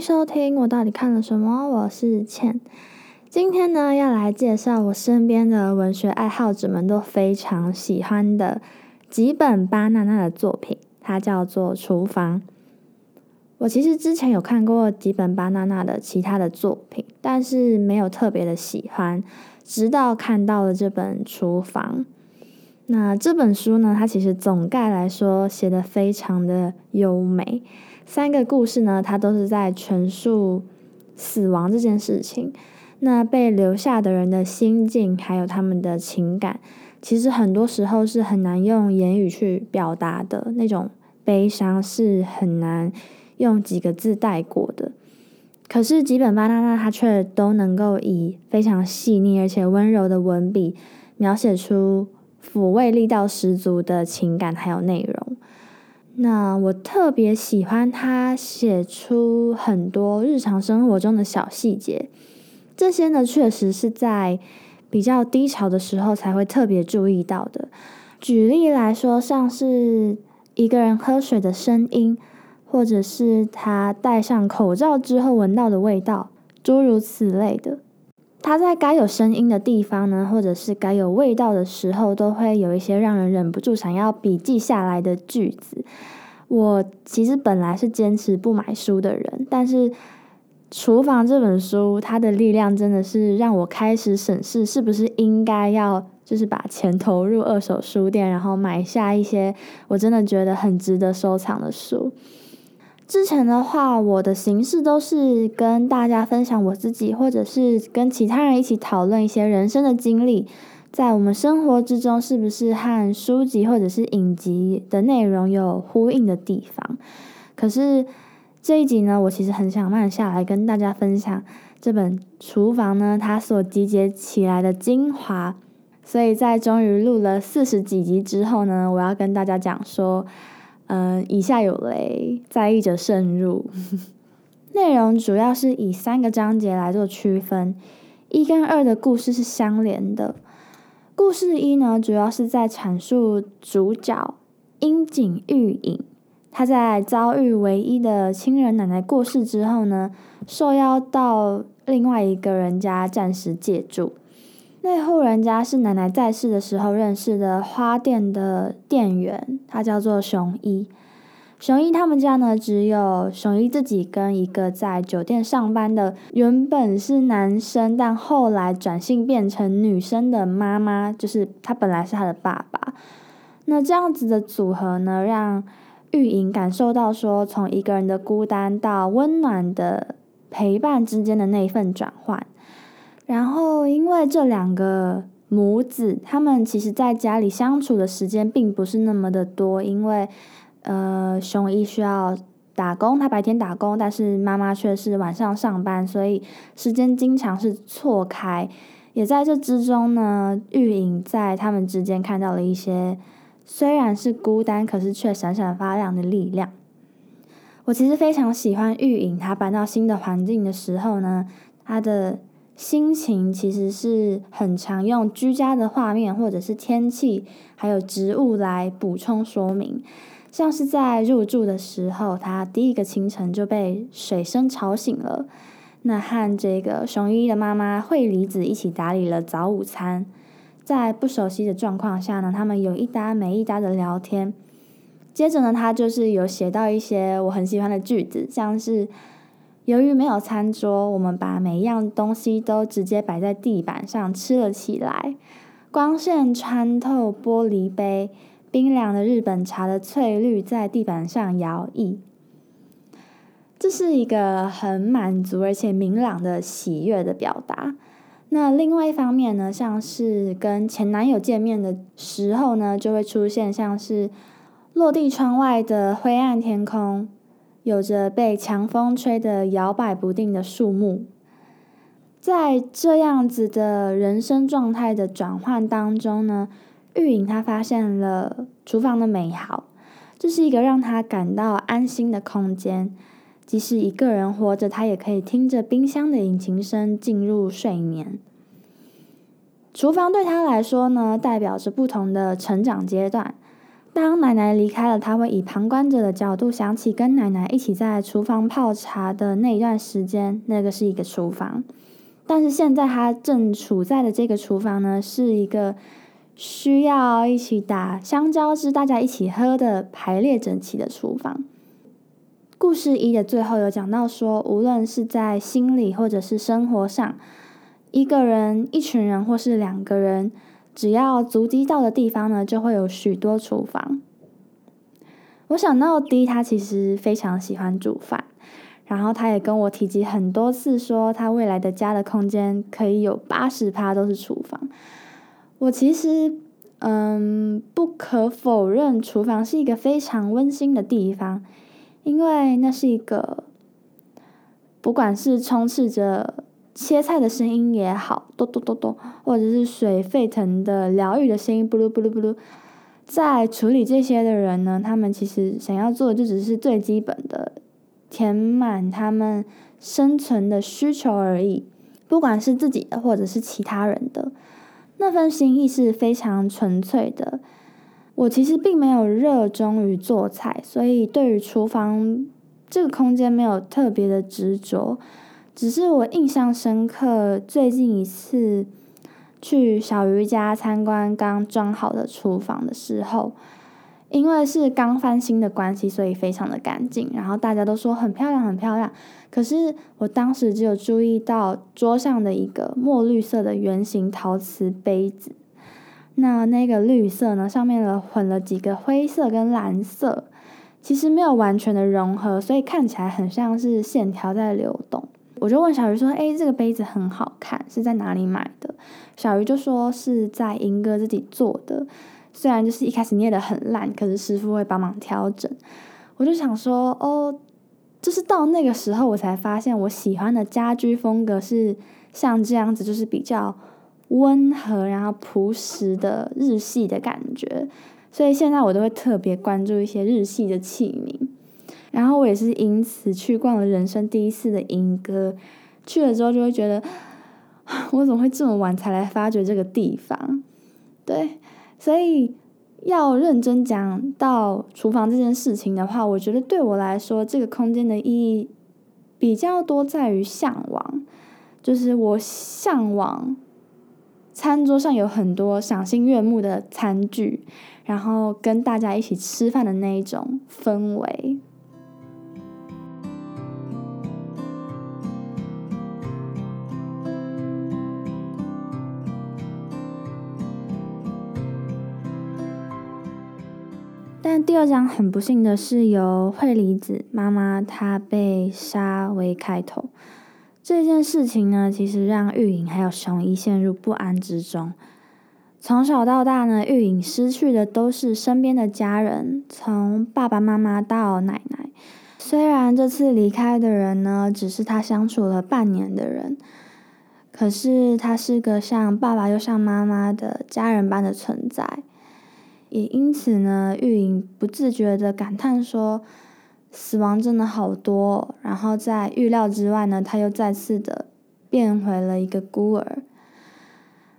收听我到底看了什么？我是倩。今天呢，要来介绍我身边的文学爱好者们都非常喜欢的几本巴娜娜的作品，它叫做《厨房》。我其实之前有看过几本巴娜娜的其他的作品，但是没有特别的喜欢，直到看到了这本《厨房》。那这本书呢，它其实总概来说写的非常的优美。三个故事呢，它都是在陈述死亡这件事情。那被留下的人的心境，还有他们的情感，其实很多时候是很难用言语去表达的。那种悲伤是很难用几个字带过的。可是吉本巴娜娜他却都能够以非常细腻而且温柔的文笔，描写出抚慰力道十足的情感还有内容。那我特别喜欢他写出很多日常生活中的小细节，这些呢确实是在比较低潮的时候才会特别注意到的。举例来说，像是一个人喝水的声音，或者是他戴上口罩之后闻到的味道，诸如此类的。它在该有声音的地方呢，或者是该有味道的时候，都会有一些让人忍不住想要笔记下来的句子。我其实本来是坚持不买书的人，但是《厨房》这本书，它的力量真的是让我开始审视，是不是应该要就是把钱投入二手书店，然后买下一些我真的觉得很值得收藏的书。之前的话，我的形式都是跟大家分享我自己，或者是跟其他人一起讨论一些人生的经历，在我们生活之中是不是和书籍或者是影集的内容有呼应的地方？可是这一集呢，我其实很想慢下来跟大家分享这本《厨房》呢，它所集结起来的精华。所以在终于录了四十几集之后呢，我要跟大家讲说。嗯，以下有雷，在意者慎入。内容主要是以三个章节来做区分，一跟二的故事是相连的。故事一呢，主要是在阐述主角樱井玉影，他在遭遇唯一的亲人奶奶过世之后呢，受邀到另外一个人家暂时借住。那户人家是奶奶在世的时候认识的花店的店员，他叫做熊一。熊一他们家呢，只有熊一自己跟一个在酒店上班的原本是男生，但后来转性变成女生的妈妈，就是他本来是他的爸爸。那这样子的组合呢，让玉莹感受到说，从一个人的孤单到温暖的陪伴之间的那一份转换。然后，因为这两个母子，他们其实在家里相处的时间并不是那么的多，因为，呃，熊一需要打工，他白天打工，但是妈妈却是晚上上班，所以时间经常是错开。也在这之中呢，玉影在他们之间看到了一些虽然是孤单，可是却闪闪发亮的力量。我其实非常喜欢玉影，他搬到新的环境的时候呢，他的。心情其实是很常用居家的画面，或者是天气，还有植物来补充说明。像是在入住的时候，他第一个清晨就被水声吵醒了。那和这个熊一的妈妈惠梨子一起打理了早午餐。在不熟悉的状况下呢，他们有一搭没一搭的聊天。接着呢，他就是有写到一些我很喜欢的句子，像是。由于没有餐桌，我们把每一样东西都直接摆在地板上吃了起来。光线穿透玻璃杯，冰凉的日本茶的翠绿在地板上摇曳。这是一个很满足而且明朗的喜悦的表达。那另外一方面呢，像是跟前男友见面的时候呢，就会出现像是落地窗外的灰暗天空。有着被强风吹得摇摆不定的树木，在这样子的人生状态的转换当中呢，玉影他发现了厨房的美好，这是一个让他感到安心的空间。即使一个人活着，他也可以听着冰箱的引擎声进入睡眠。厨房对他来说呢，代表着不同的成长阶段。当奶奶离开了，他会以旁观者的角度想起跟奶奶一起在厨房泡茶的那一段时间，那个是一个厨房。但是现在他正处在的这个厨房呢，是一个需要一起打香蕉汁、大家一起喝的排列整齐的厨房。故事一的最后有讲到说，无论是在心理或者是生活上，一个人、一群人或是两个人。只要足迹到的地方呢，就会有许多厨房。我想到 D，他其实非常喜欢煮饭，然后他也跟我提及很多次，说他未来的家的空间可以有八十趴都是厨房。我其实，嗯，不可否认，厨房是一个非常温馨的地方，因为那是一个，不管是充斥着。切菜的声音也好，咚咚咚咚，或者是水沸腾的疗愈的声音，布噜布噜布噜，在处理这些的人呢，他们其实想要做的就只是最基本的填满他们生存的需求而已，不管是自己的或者是其他人的，那份心意是非常纯粹的。我其实并没有热衷于做菜，所以对于厨房这个空间没有特别的执着。只是我印象深刻，最近一次去小鱼家参观刚装好的厨房的时候，因为是刚翻新的关系，所以非常的干净。然后大家都说很漂亮，很漂亮。可是我当时只有注意到桌上的一个墨绿色的圆形陶瓷杯子，那那个绿色呢，上面呢混了几个灰色跟蓝色，其实没有完全的融合，所以看起来很像是线条在流动。我就问小鱼说：“哎，这个杯子很好看，是在哪里买的？”小鱼就说是在英哥自己做的，虽然就是一开始捏的很烂，可是师傅会帮忙调整。我就想说：“哦，就是到那个时候，我才发现我喜欢的家居风格是像这样子，就是比较温和，然后朴实的日系的感觉。所以现在我都会特别关注一些日系的器皿。”然后我也是因此去逛了人生第一次的莺歌，去了之后就会觉得，我怎么会这么晚才来发掘这个地方？对，所以要认真讲到厨房这件事情的话，我觉得对我来说，这个空间的意义比较多在于向往，就是我向往餐桌上有很多赏心悦目的餐具，然后跟大家一起吃饭的那一种氛围。第二章很不幸的是，由惠梨子妈妈她被杀为开头。这件事情呢，其实让玉影还有熊一陷入不安之中。从小到大呢，玉影失去的都是身边的家人，从爸爸妈妈到奶奶。虽然这次离开的人呢，只是他相处了半年的人，可是他是个像爸爸又像妈妈的家人般的存在。也因此呢，玉莹不自觉的感叹说：“死亡真的好多。”然后在预料之外呢，他又再次的变回了一个孤儿。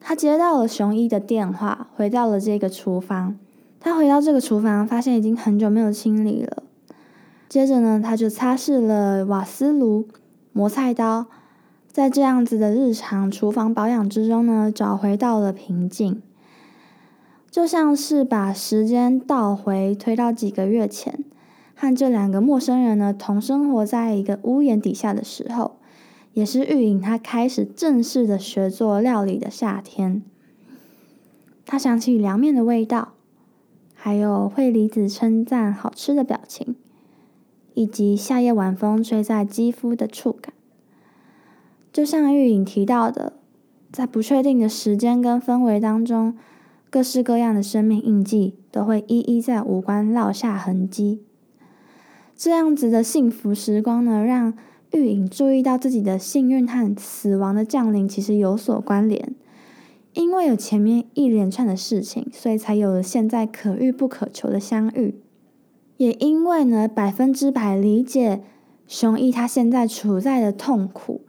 他接到了熊一的电话，回到了这个厨房。他回到这个厨房，发现已经很久没有清理了。接着呢，他就擦拭了瓦斯炉、磨菜刀，在这样子的日常厨房保养之中呢，找回到了平静。就像是把时间倒回推到几个月前，和这两个陌生人呢同生活在一个屋檐底下的时候，也是玉影他开始正式的学做料理的夏天。他想起凉面的味道，还有惠梨子称赞好吃的表情，以及夏夜晚风吹在肌肤的触感。就像玉影提到的，在不确定的时间跟氛围当中。各式各样的生命印记都会一一在五官烙下痕迹。这样子的幸福时光呢，让玉影注意到自己的幸运和死亡的降临其实有所关联。因为有前面一连串的事情，所以才有了现在可遇不可求的相遇。也因为呢，百分之百理解熊毅他现在处在的痛苦。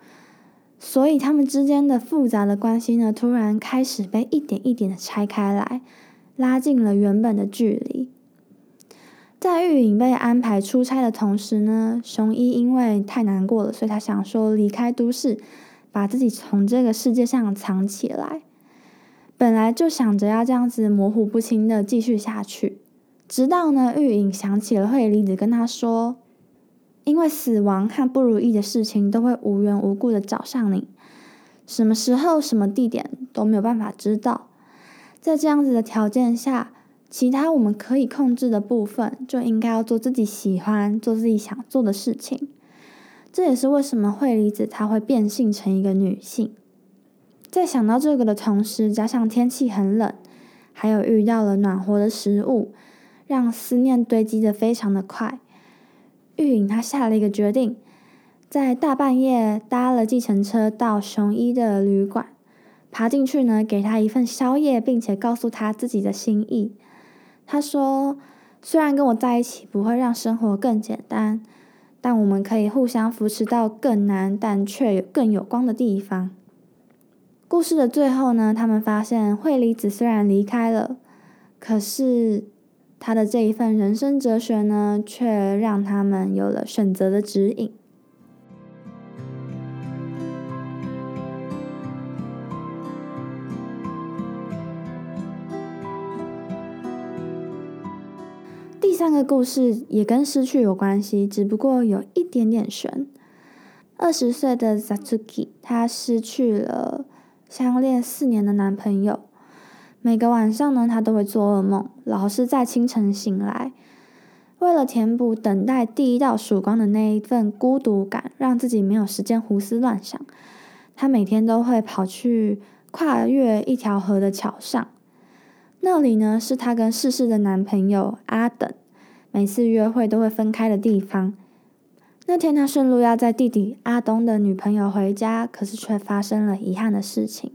所以他们之间的复杂的关系呢，突然开始被一点一点的拆开来，拉近了原本的距离。在玉影被安排出差的同时呢，雄一因为太难过了，所以他想说离开都市，把自己从这个世界上藏起来。本来就想着要这样子模糊不清的继续下去，直到呢玉影想起了惠离子跟他说，因为死亡和不如意的事情都会无缘无故的找上你，什么时候、什么地点都没有办法知道。在这样子的条件下，其他我们可以控制的部分，就应该要做自己喜欢、做自己想做的事情。这也是为什么惠离子她会变性成一个女性。在想到这个的同时，加上天气很冷，还有遇到了暖和的食物，让思念堆积的非常的快。玉影他下了一个决定，在大半夜搭了计程车到雄一的旅馆，爬进去呢，给他一份宵夜，并且告诉他自己的心意。他说：“虽然跟我在一起不会让生活更简单，但我们可以互相扶持到更难但却有更有光的地方。”故事的最后呢，他们发现惠离子虽然离开了，可是他的这一份人生哲学呢，却让他们有了选择的指引。第三个故事也跟失去有关系，只不过有一点点悬。二十岁的 Satsuki，他失去了。相恋四年的男朋友，每个晚上呢，他都会做噩梦，老是在清晨醒来。为了填补等待第一道曙光的那一份孤独感，让自己没有时间胡思乱想，他每天都会跑去跨越一条河的桥上。那里呢，是他跟逝世的男朋友阿等每次约会都会分开的地方。那天，他顺路要载弟弟阿东的女朋友回家，可是却发生了遗憾的事情。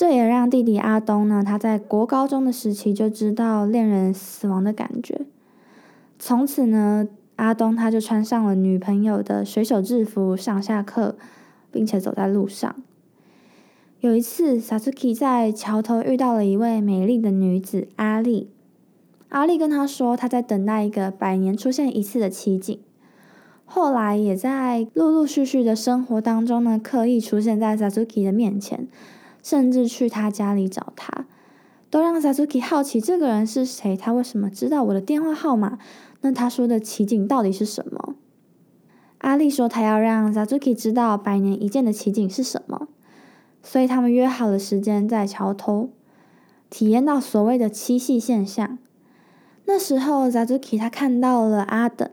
这也让弟弟阿东呢，他在国高中的时期就知道恋人死亡的感觉。从此呢，阿东他就穿上了女朋友的水手制服上下课，并且走在路上。有一次，Satsuki 在桥头遇到了一位美丽的女子阿丽。阿丽跟他说，他在等待一个百年出现一次的奇景。后来也在陆陆续续的生活当中呢，刻意出现在 Sazuki 的面前，甚至去他家里找他，都让 Sazuki 好奇这个人是谁，他为什么知道我的电话号码？那他说的奇景到底是什么？阿丽说他要让 Sazuki 知道百年一见的奇景是什么，所以他们约好了时间在桥头体验到所谓的七夕现象。那时候 Sazuki 他看到了阿等。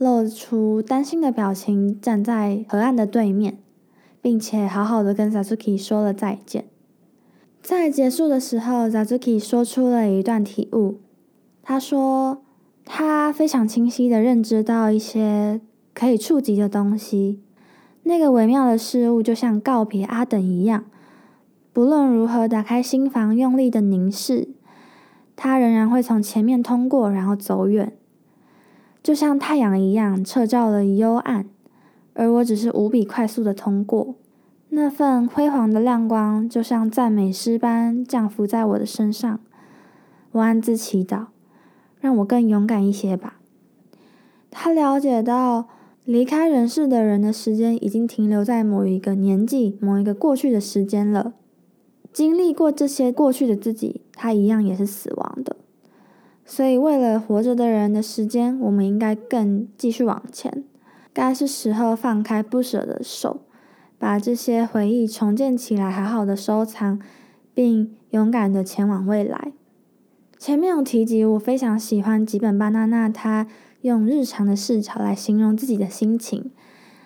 露出担心的表情，站在河岸的对面，并且好好的跟 Zazuki 说了再见。在结束的时候，Zazuki 说出了一段体悟。他说，他非常清晰的认知到一些可以触及的东西，那个微妙的事物就像告别阿等一样，不论如何打开心房，用力的凝视，他仍然会从前面通过，然后走远。就像太阳一样，撤照了幽暗，而我只是无比快速的通过。那份辉煌的亮光，就像赞美诗般降伏在我的身上。我暗自祈祷，让我更勇敢一些吧。他了解到，离开人世的人的时间已经停留在某一个年纪、某一个过去的时间了。经历过这些过去的自己，他一样也是死亡的。所以，为了活着的人的时间，我们应该更继续往前。该是时候放开不舍的手，把这些回忆重建起来，好好的收藏，并勇敢的前往未来。前面有提及，我非常喜欢吉本巴娜娜，他用日常的视角来形容自己的心情，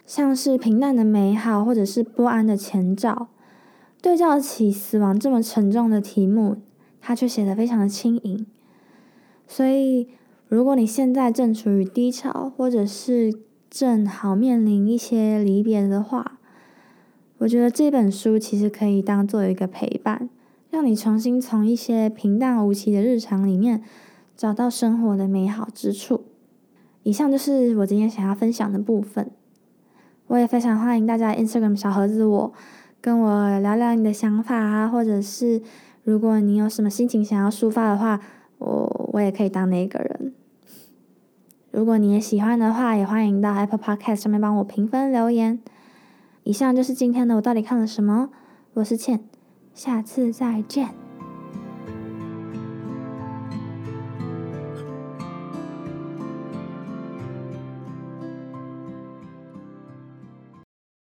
像是平淡的美好，或者是不安的前兆。对照起死亡这么沉重的题目，他却写得非常的轻盈。所以，如果你现在正处于低潮，或者是正好面临一些离别的话，我觉得这本书其实可以当做一个陪伴，让你重新从一些平淡无奇的日常里面找到生活的美好之处。以上就是我今天想要分享的部分。我也非常欢迎大家 Instagram 小盒子我跟我聊聊你的想法啊，或者是如果你有什么心情想要抒发的话。我我也可以当那个人。如果你也喜欢的话，也欢迎到 Apple Podcast 上面帮我评分留言。以上就是今天的我到底看了什么。我是倩，下次再见。